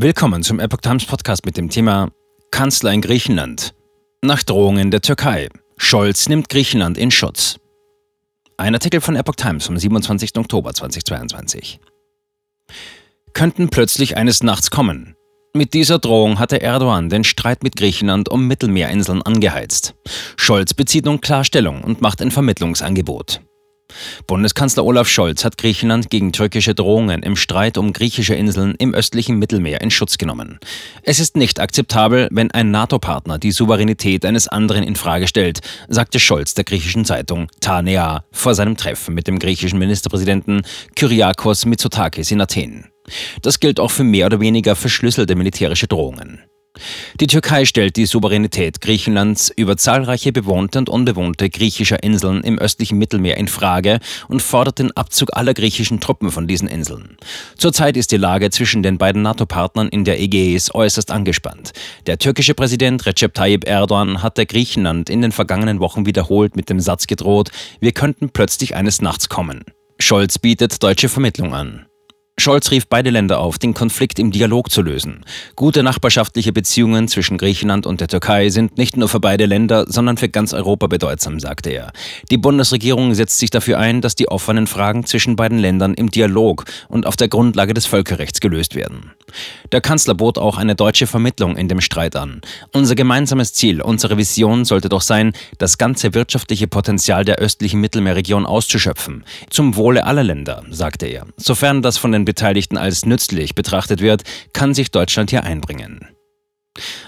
Willkommen zum Epoch Times Podcast mit dem Thema Kanzler in Griechenland. Nach Drohungen der Türkei. Scholz nimmt Griechenland in Schutz. Ein Artikel von Epoch Times vom 27. Oktober 2022. Könnten plötzlich eines Nachts kommen. Mit dieser Drohung hatte Erdogan den Streit mit Griechenland um Mittelmeerinseln angeheizt. Scholz bezieht nun Klarstellung und macht ein Vermittlungsangebot. Bundeskanzler Olaf Scholz hat Griechenland gegen türkische Drohungen im Streit um griechische Inseln im östlichen Mittelmeer in Schutz genommen. Es ist nicht akzeptabel, wenn ein NATO-Partner die Souveränität eines anderen in Frage stellt, sagte Scholz der griechischen Zeitung Tanea vor seinem Treffen mit dem griechischen Ministerpräsidenten Kyriakos Mitsotakis in Athen. Das gilt auch für mehr oder weniger verschlüsselte militärische Drohungen. Die Türkei stellt die Souveränität Griechenlands über zahlreiche bewohnte und unbewohnte griechischer Inseln im östlichen Mittelmeer in Frage und fordert den Abzug aller griechischen Truppen von diesen Inseln. Zurzeit ist die Lage zwischen den beiden NATO-Partnern in der Ägäis äußerst angespannt. Der türkische Präsident Recep Tayyip Erdogan hatte Griechenland in den vergangenen Wochen wiederholt mit dem Satz gedroht, wir könnten plötzlich eines Nachts kommen. Scholz bietet deutsche Vermittlung an. Scholz rief beide Länder auf, den Konflikt im Dialog zu lösen. Gute nachbarschaftliche Beziehungen zwischen Griechenland und der Türkei sind nicht nur für beide Länder, sondern für ganz Europa bedeutsam, sagte er. Die Bundesregierung setzt sich dafür ein, dass die offenen Fragen zwischen beiden Ländern im Dialog und auf der Grundlage des Völkerrechts gelöst werden. Der Kanzler bot auch eine deutsche Vermittlung in dem Streit an. Unser gemeinsames Ziel, unsere Vision sollte doch sein, das ganze wirtschaftliche Potenzial der östlichen Mittelmeerregion auszuschöpfen. Zum Wohle aller Länder, sagte er. Sofern das von den Beteiligten als nützlich betrachtet wird, kann sich Deutschland hier einbringen.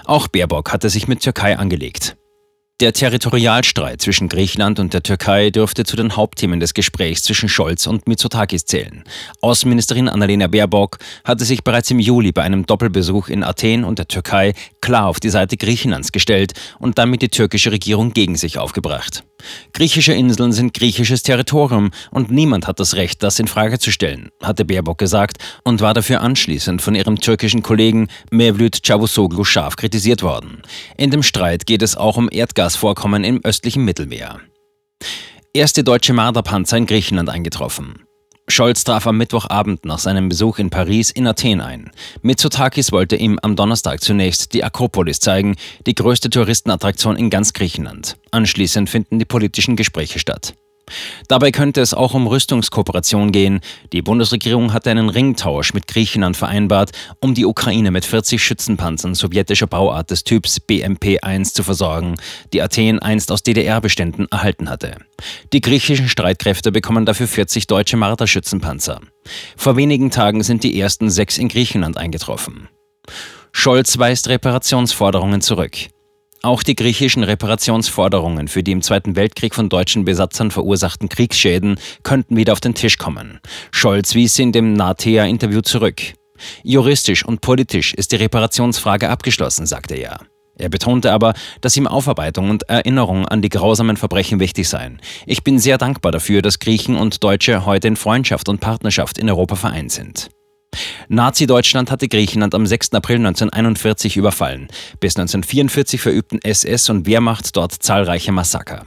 Auch Baerbock hatte sich mit Türkei angelegt. Der Territorialstreit zwischen Griechenland und der Türkei dürfte zu den Hauptthemen des Gesprächs zwischen Scholz und Mitsotakis zählen. Außenministerin Annalena Baerbock hatte sich bereits im Juli bei einem Doppelbesuch in Athen und der Türkei klar auf die Seite Griechenlands gestellt und damit die türkische Regierung gegen sich aufgebracht. Griechische Inseln sind griechisches Territorium und niemand hat das Recht, das in Frage zu stellen, hatte Baerbock gesagt und war dafür anschließend von ihrem türkischen Kollegen Mevlüt Çavusoglu scharf kritisiert worden. In dem Streit geht es auch um Erdgasvorkommen im östlichen Mittelmeer. Erste deutsche Marderpanzer in Griechenland eingetroffen. Scholz traf am Mittwochabend nach seinem Besuch in Paris in Athen ein. Mitsotakis wollte ihm am Donnerstag zunächst die Akropolis zeigen, die größte Touristenattraktion in ganz Griechenland. Anschließend finden die politischen Gespräche statt. Dabei könnte es auch um Rüstungskooperation gehen. Die Bundesregierung hatte einen Ringtausch mit Griechenland vereinbart, um die Ukraine mit 40 Schützenpanzern sowjetischer Bauart des Typs BMP-1 zu versorgen, die Athen einst aus DDR-Beständen erhalten hatte. Die griechischen Streitkräfte bekommen dafür 40 deutsche Marder-Schützenpanzer. Vor wenigen Tagen sind die ersten sechs in Griechenland eingetroffen. Scholz weist Reparationsforderungen zurück. Auch die griechischen Reparationsforderungen für die im Zweiten Weltkrieg von deutschen Besatzern verursachten Kriegsschäden könnten wieder auf den Tisch kommen. Scholz wies in dem NATEA-Interview zurück. Juristisch und politisch ist die Reparationsfrage abgeschlossen, sagte er. Er betonte aber, dass ihm Aufarbeitung und Erinnerung an die grausamen Verbrechen wichtig seien. Ich bin sehr dankbar dafür, dass Griechen und Deutsche heute in Freundschaft und Partnerschaft in Europa vereint sind. Nazi-Deutschland hatte Griechenland am 6. April 1941 überfallen. Bis 1944 verübten SS und Wehrmacht dort zahlreiche Massaker.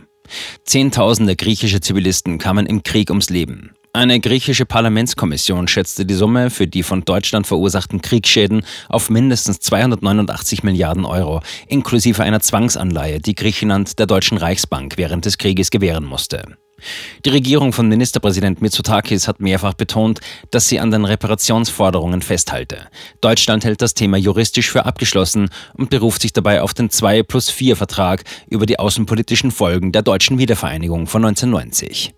Zehntausende griechische Zivilisten kamen im Krieg ums Leben. Eine griechische Parlamentskommission schätzte die Summe für die von Deutschland verursachten Kriegsschäden auf mindestens 289 Milliarden Euro, inklusive einer Zwangsanleihe, die Griechenland der Deutschen Reichsbank während des Krieges gewähren musste. Die Regierung von Ministerpräsident Mitsotakis hat mehrfach betont, dass sie an den Reparationsforderungen festhalte. Deutschland hält das Thema juristisch für abgeschlossen und beruft sich dabei auf den 2 plus 4 Vertrag über die außenpolitischen Folgen der deutschen Wiedervereinigung von 1990.